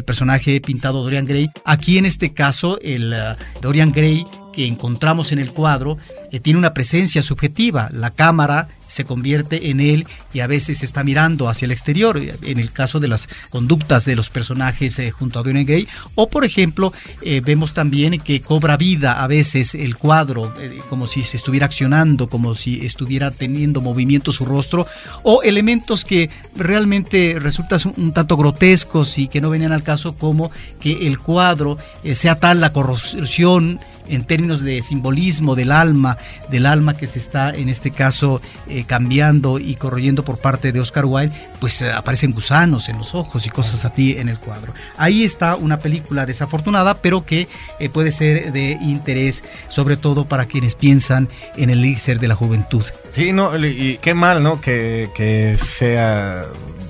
A: personaje pintado Dorian Gray. Aquí en este caso el Dorian Gray que encontramos en el cuadro eh, tiene una presencia subjetiva. La cámara se convierte en él y a veces está mirando hacia el exterior, en el caso de las conductas de los personajes eh, junto a Dorian Gray. O, por ejemplo, eh, vemos también que cobra vida a veces el cuadro, como si se estuviera accionando, como si estuviera teniendo movimiento su rostro, o elementos que realmente resultan un tanto grotescos y que no venían al caso, como que el cuadro sea tal la corrosión en términos de simbolismo del alma, del alma que se está en este caso eh, cambiando y corroyendo por parte de Oscar Wilde, pues eh, aparecen gusanos en los ojos y cosas así en el cuadro. Ahí está una película desafortunada, pero que eh, puede ser de interés, sobre todo para quienes piensan en el elixir de la juventud.
C: Sí, no, y qué mal, ¿no? Que, que sea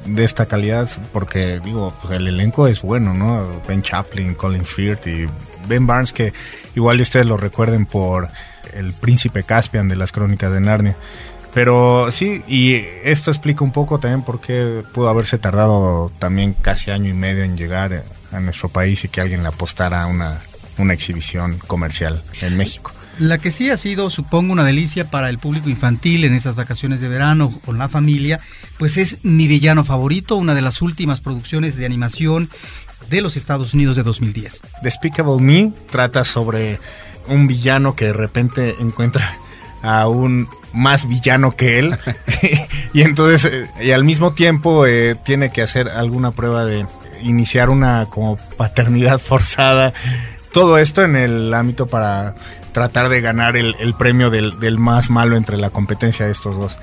C: de esta calidad, porque digo, pues, el elenco es bueno, ¿no? Ben Chaplin, Colin Firth y Ben Barnes, que igual ustedes lo recuerden por el príncipe Caspian de las crónicas de Narnia. Pero sí, y esto explica un poco también por qué pudo haberse tardado también casi año y medio en llegar a nuestro país y que alguien le apostara una, una exhibición comercial en México.
A: La que sí ha sido, supongo, una delicia para el público infantil en esas vacaciones de verano con la familia, pues es Mi Villano Favorito, una de las últimas producciones de animación de los Estados Unidos de 2010.
C: Despicable Me trata sobre un villano que de repente encuentra a un más villano que él. *laughs* *laughs* Y entonces eh, y al mismo tiempo eh, tiene que hacer alguna prueba de iniciar una como paternidad *laughs* forzada. Todo esto en el ámbito para tratar de ganar el, premio del, más malo entre la competencia de estos dos.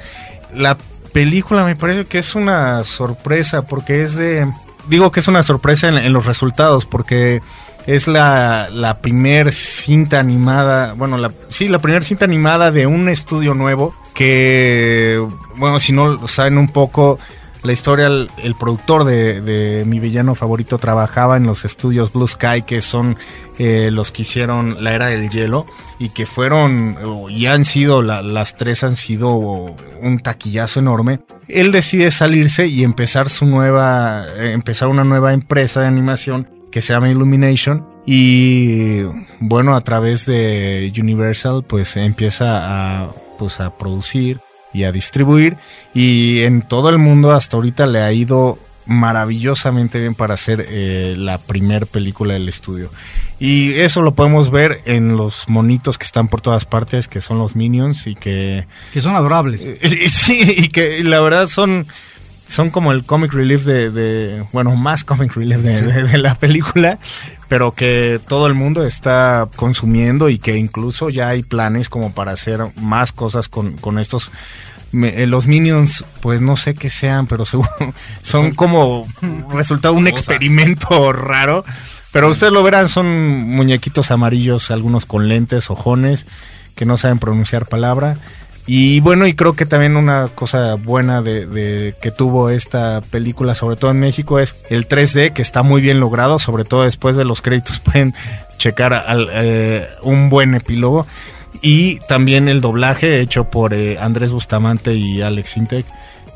C: La película me parece que es una sorpresa porque es de digo que es una sorpresa en los resultados porque es la, la primer cinta animada, bueno, la, sí, la primera cinta animada de un estudio nuevo que, bueno, si no saben un poco la historia, el, productor de, mi villano favorito trabajaba en los estudios Blue Sky, que son eh, los que hicieron La Era del Hielo y que fueron, y han sido, las tres han sido un taquillazo enorme. Él decide salirse y empezar su nueva, empezar una nueva empresa de animación que se llama Illumination y bueno a través de Universal pues empieza a pues a producir y a distribuir. Y en todo el mundo hasta ahorita le ha ido maravillosamente bien para hacer eh, la primer película del estudio. Y eso lo podemos ver en los monitos que están por todas partes que son los minions y que
A: que son adorables. *laughs*
C: Sí y que la verdad son son como el comic relief de, bueno, más comic relief de, la película, pero que todo el mundo está consumiendo y que incluso ya hay planes como para hacer más cosas con, con estos. Eh, los Minions, pues no sé qué sean, pero seguro *laughs* son como resultado un experimento *laughs* raro. Pero ustedes lo verán, son muñequitos amarillos, algunos con lentes, ojones, que no saben pronunciar palabra y bueno, y creo que también una cosa buena de, que tuvo esta película, sobre todo en México, es el 3D, que está muy bien logrado, sobre todo después de los créditos *laughs* pueden checar al, eh, un buen epílogo. Y también el doblaje hecho por eh, Andrés Bustamante y Alex Intec,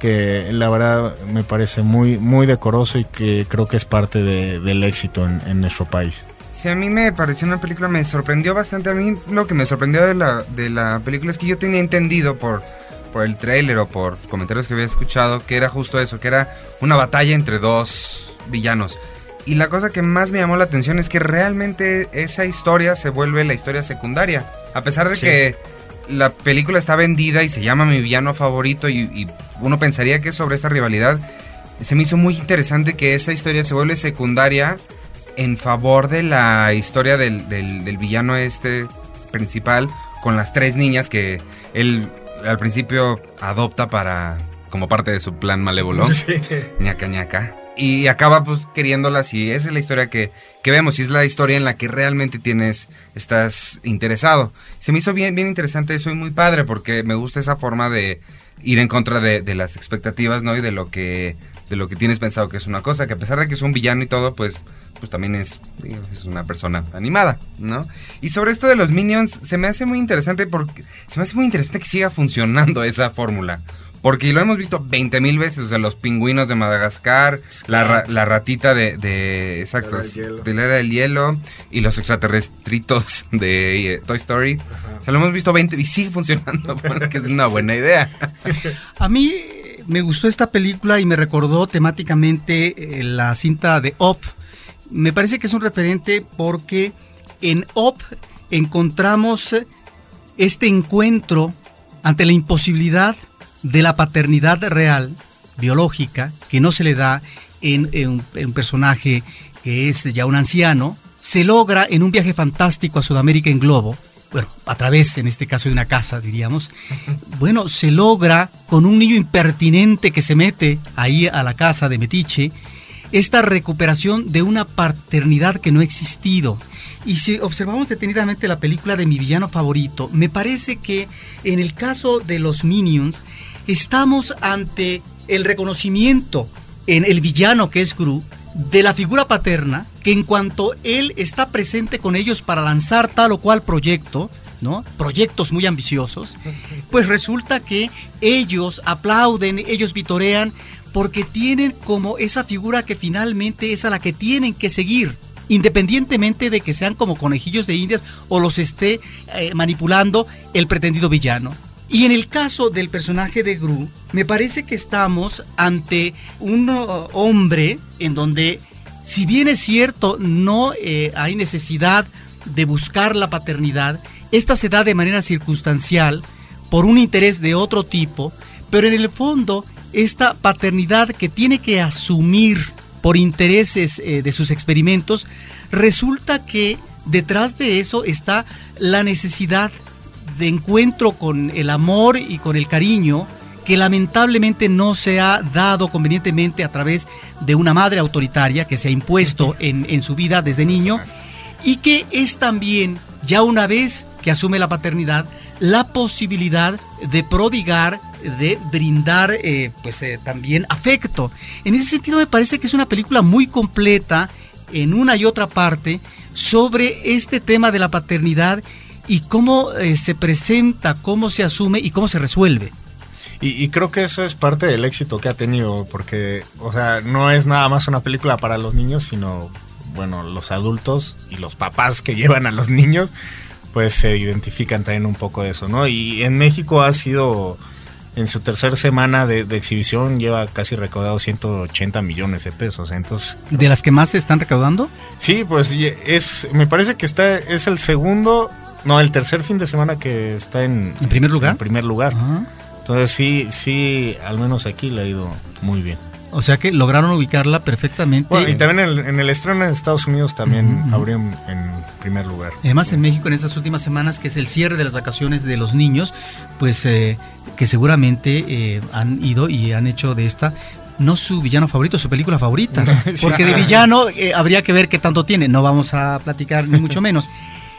C: que la verdad me parece muy, muy decoroso y que creo que es parte del éxito en nuestro país.
D: Sí, a mí me pareció una película, me sorprendió bastante. A mí lo que me sorprendió de la, de la película es que yo tenía entendido por, por el tráiler o por comentarios que había escuchado que era justo eso, que era una batalla entre dos villanos. Y la cosa que más me llamó la atención es que realmente esa historia se vuelve la historia secundaria. A pesar de que la película está vendida y se llama mi villano favorito y, y uno pensaría que es sobre esta rivalidad, se me hizo muy interesante que esa historia se vuelve secundaria en favor de la historia del, del, villano este principal con las tres niñas que él al principio adopta para como parte de su plan malévolo. *laughs* Sí. ñaca ñaca. Y acaba pues queriéndolas y esa es la historia que, que, vemos y es la historia en la que realmente tienes, estás interesado. Se me hizo bien, bien interesante eso y muy padre porque me gusta esa forma de ir en contra de, de las expectativas, ¿no? Y de lo que, de lo que tienes pensado que es una cosa, que a pesar de que es un villano y todo, pues pues también es, es una persona animada, ¿no? Y sobre esto de los Minions, se me hace muy interesante porque se me hace muy interesante que siga funcionando *laughs* esa fórmula. Porque lo hemos visto 20 mil veces, o sea, los pingüinos de Madagascar, la, la, ratita de, de exacto, de la era del hielo y los extraterrestritos *laughs* de eh, Toy Story. O sea, lo hemos visto 20 y sigue funcionando, *laughs* porque es una buena idea.
A: A mí me gustó esta película y me recordó temáticamente eh, la cinta de Up. Me parece que es un referente porque en OP encontramos este encuentro ante la imposibilidad de la paternidad real, biológica, que no se le da en, un, personaje que es ya un anciano, se logra en un viaje fantástico a Sudamérica en globo, bueno, a través, en este caso, de una casa, diríamos, bueno, se logra con un niño impertinente que se mete ahí a la casa de Metiche esta recuperación de una paternidad que no ha existido. Y si observamos detenidamente la película de mi villano favorito, me parece que en el caso de los Minions estamos ante el reconocimiento en el villano que es Gru de la figura paterna que en cuanto él está presente con ellos para lanzar tal o cual proyecto, ¿no? Proyectos muy ambiciosos, *laughs* pues resulta que ellos aplauden, ellos vitorean porque tienen como esa figura que finalmente es a la que tienen que seguir, independientemente de que sean como conejillos de indias o los esté eh, manipulando el pretendido villano. Y en el caso del personaje de Gru, me parece que estamos ante un hombre en donde, si bien es cierto, no eh, hay necesidad de buscar la paternidad, esta se da de manera circunstancial por un interés de otro tipo, pero en el fondo esta paternidad que tiene que asumir por intereses eh, de sus experimentos, resulta que detrás de eso está la necesidad de encuentro con el amor y con el cariño que lamentablemente no se ha dado convenientemente a través de una madre autoritaria que se ha impuesto en, en su vida desde niño y que es también, ya una vez que asume la paternidad, la posibilidad de prodigar, de brindar eh, pues eh, también afecto. En ese sentido me parece que es una película muy completa en una y otra parte sobre este tema de la paternidad y cómo eh, se presenta, cómo se asume y cómo se resuelve.
C: Y, y, creo que eso es parte del éxito que ha tenido, porque, o sea, no es nada más una película para los niños, sino, bueno, los adultos y los papás que *laughs* llevan a los niños pues se identifican también un poco de eso, ¿no? Y en México ha sido, en su tercera semana de, exhibición, lleva casi recaudado 180 millones de pesos, entonces...
A: ¿De las que más se están recaudando?
C: Sí, pues es, me parece que está, es el segundo, no, el tercer fin de semana que está en...
A: ¿En primer lugar?
C: En primer lugar. Entonces sí, sí, al menos aquí le ha ido muy bien.
A: O sea que lograron ubicarla perfectamente.
C: Bueno, y también en el, estreno en Estados Unidos también abrió en, primer lugar.
A: Además en México en estas últimas semanas, que es el cierre de las vacaciones de los niños, pues eh, que seguramente eh, han ido y han hecho de esta no su villano favorito, su película favorita. *laughs* Porque de *laughs* villano eh, habría que ver qué tanto tiene. No vamos a platicar ni mucho menos. *laughs*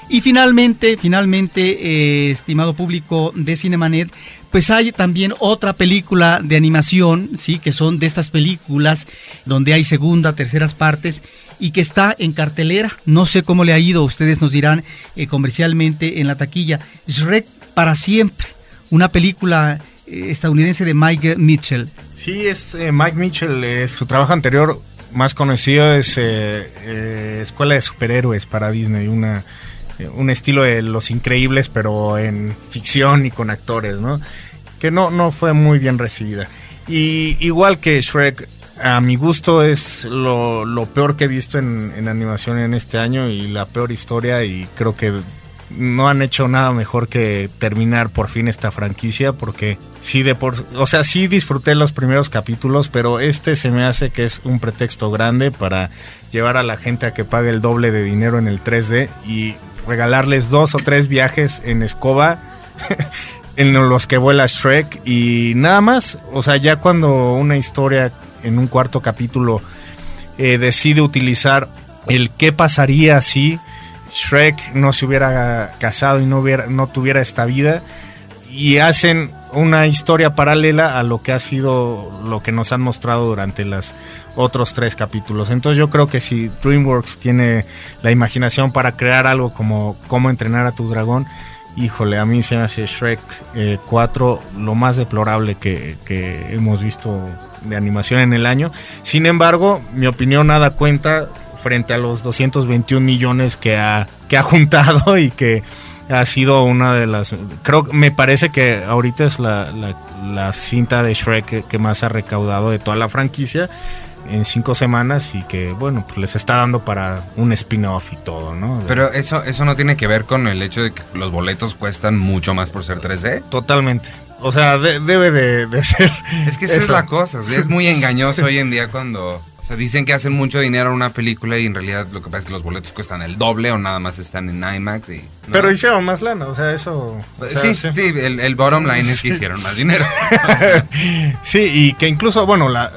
A: Y finalmente, finalmente, estimado público de Cinemanet, pues hay también otra película de animación, sí, que son de estas películas donde hay segunda, terceras partes y que está en cartelera. No sé cómo le ha ido, ustedes nos dirán eh, comercialmente en la taquilla. Shrek para siempre, una película eh, estadounidense de Mike Mitchell.
C: Sí, es eh, Mike Mitchell, su trabajo anterior más conocido es Escuela de Superhéroes para Disney, una un estilo de Los Increíbles, pero en ficción y con actores, ¿no? Que no, no fue muy bien recibida. Y igual que Shrek, a mi gusto es lo, peor que he visto en, en, animación en este año y la peor historia y creo que no han hecho nada mejor que terminar por fin esta franquicia porque sí de por o sea sí disfruté los primeros capítulos pero este se me hace que es un pretexto grande para llevar a la gente a que pague el doble de dinero en el 3D y regalarles dos o tres viajes en escoba *laughs* en los que vuela Shrek y nada más. O sea, ya cuando una historia en un cuarto capítulo eh, decide utilizar el qué pasaría si Shrek no se hubiera casado y no, hubiera, no tuviera esta vida y hacen una historia paralela a lo que ha sido lo que nos han mostrado durante los otros tres capítulos. Entonces yo creo que si DreamWorks tiene la imaginación para crear algo como cómo entrenar a tu dragón, híjole, a mí se me hace Shrek 4 eh, lo más deplorable que, que hemos visto de animación en el año. Sin embargo, mi opinión nada cuenta frente a los 221 millones que ha, que ha juntado y que ha sido una de las creo me parece que ahorita es la, la, cinta de Shrek que, más ha recaudado de toda la franquicia en cinco semanas y que bueno pues les está dando para un spin-off y todo no
D: pero eso eso no tiene que ver con el hecho de que los boletos cuestan mucho más por ser 3D
C: totalmente. O sea debe de, ser
D: es que esa es la cosa es muy engañoso hoy en día cuando o sea, dicen que hacen mucho dinero en una película y en realidad lo que pasa es que los boletos cuestan el doble o nada más están en IMAX. Y,
C: Pero hicieron más lana, o sea, eso...
D: sí, sí, el, bottom line es que *laughs* hicieron más dinero. *laughs*
C: sí, y que incluso, bueno, la,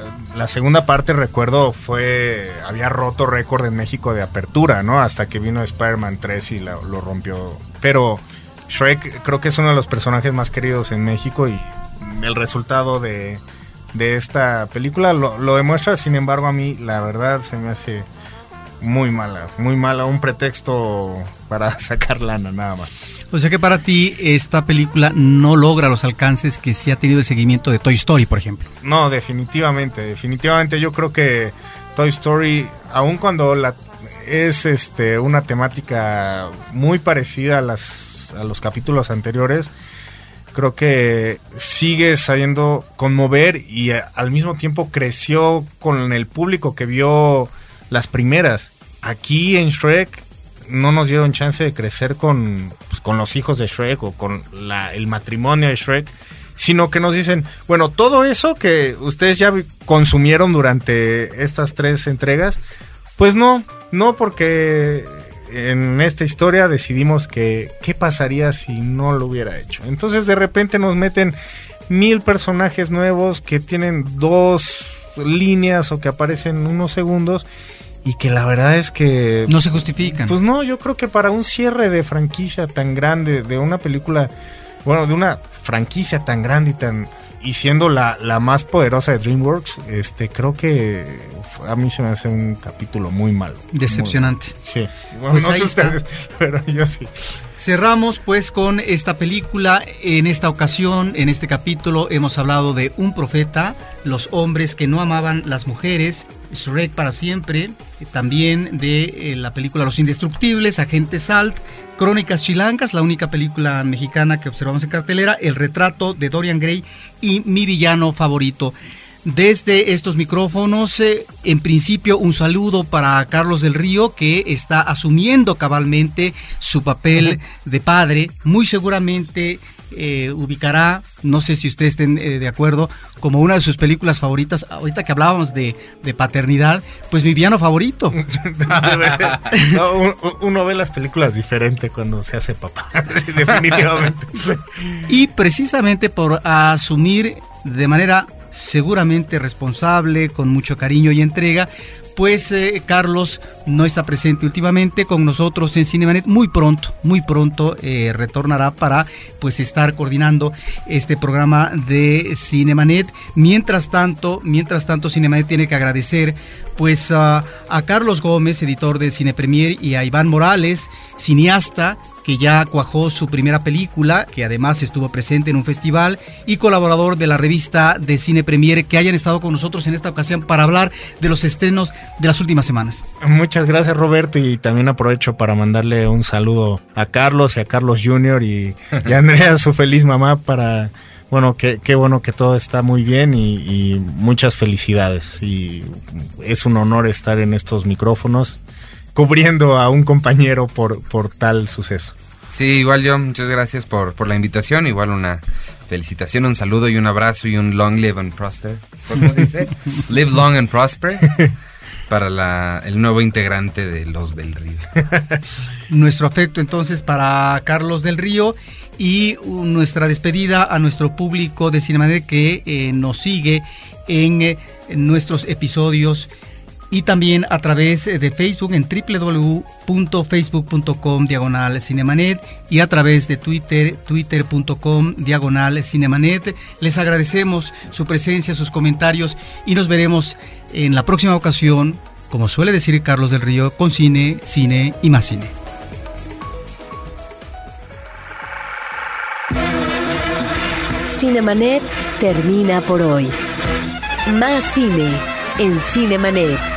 C: segunda parte, recuerdo, fue... Había roto récord en México de apertura, ¿no? Hasta que vino Spider-Man 3 y lo rompió. Pero Shrek creo que es uno de los personajes más queridos en México y el resultado de de esta película lo, demuestra, sin embargo a mí la verdad se me hace muy mala, muy mala, un pretexto para *laughs* sacar lana nada más.
A: O sea que para ti esta película no logra los alcances que sí ha tenido el seguimiento de Toy Story, por ejemplo.
C: No, definitivamente, definitivamente yo creo que Toy Story, aun cuando la es este una temática muy parecida a las a los capítulos anteriores. Creo que sigue sabiendo conmover y eh, al mismo tiempo creció con el público que vio las primeras. Aquí en Shrek no nos dieron chance de crecer con, pues, con los hijos de Shrek o con el matrimonio de Shrek, sino que nos dicen, bueno, todo eso que ustedes ya consumieron durante estas tres entregas, pues no, no porque en esta historia decidimos que qué pasaría si no lo hubiera hecho. Entonces de repente nos meten mil personajes nuevos que tienen dos líneas o que aparecen unos segundos y que la verdad es que...
A: No se justifican.
C: Pues no, yo creo que para un cierre de franquicia tan grande, de una película, bueno, de una franquicia tan grande y tan y siendo la, la más poderosa de DreamWorks, este creo que a mí se me hace un capítulo muy malo.
A: Decepcionante.
C: sí.
A: Bueno, pues no sé ustedes, *laughs*
C: pero yo sí.
A: Cerramos pues con esta película. En esta ocasión, en este capítulo, hemos hablado de un profeta, los hombres que no amaban las mujeres, Shrek para siempre, también de eh, la película Los Indestructibles, Agente Salt, Crónicas Chilancas, la única película mexicana que observamos en cartelera, El retrato de Dorian Gray y Mi villano favorito. Desde estos micrófonos, eh, en principio un saludo para Carlos del Río, que está asumiendo cabalmente su papel de padre. Muy seguramente eh, ubicará, no sé si ustedes estén eh, de acuerdo, como una de sus películas favoritas. Ahorita que hablábamos de, paternidad, pues mi villano favorito. *laughs*
C: uno ve las películas diferente cuando se hace papá, *laughs* definitivamente.
A: y precisamente por asumir de manera seguramente responsable, con mucho cariño y entrega, pues eh, Carlos no está presente últimamente con nosotros en Cinemanet. Muy pronto, muy pronto eh, retornará para pues estar coordinando este programa de Cinemanet. Mientras tanto, mientras tanto Cinemanet tiene que agradecer pues a Carlos Gómez, editor de Cine Premier, y a Iván Morales, cineasta, que ya cuajó su primera película, que además estuvo presente en un festival, y colaborador de la revista de Cine Premier, que hayan estado con nosotros en esta ocasión para hablar de los estrenos de las últimas semanas.
C: Muchas gracias Roberto y también aprovecho para mandarle un saludo a Carlos y a Carlos Jr. y, a Andrea, su feliz mamá, para bueno, qué, qué bueno que todo está muy bien y, y, muchas felicidades. Y es un honor estar en estos micrófonos cubriendo a un compañero por, por tal suceso.
D: Sí, igual yo, muchas gracias por, por la invitación, igual una felicitación, un saludo y un abrazo y un long live and prosper. ¿Cómo se dice? *laughs* live long and prosper para la, el nuevo integrante de Los del Río. *laughs*
A: Nuestro afecto entonces para Carlos del Río y nuestra despedida a nuestro público de Cinemanet que eh, nos sigue en, en nuestros episodios y también a través de Facebook en www.facebook.com diagonal cinemanet y a través de Twitter, twitter.com diagonal cinemanet. Les agradecemos su presencia, sus comentarios y nos veremos en la próxima ocasión, como suele decir Carlos del Río, con cine, cine y más cine.
B: Cinemanet termina por hoy. Más cine en Cinemanet.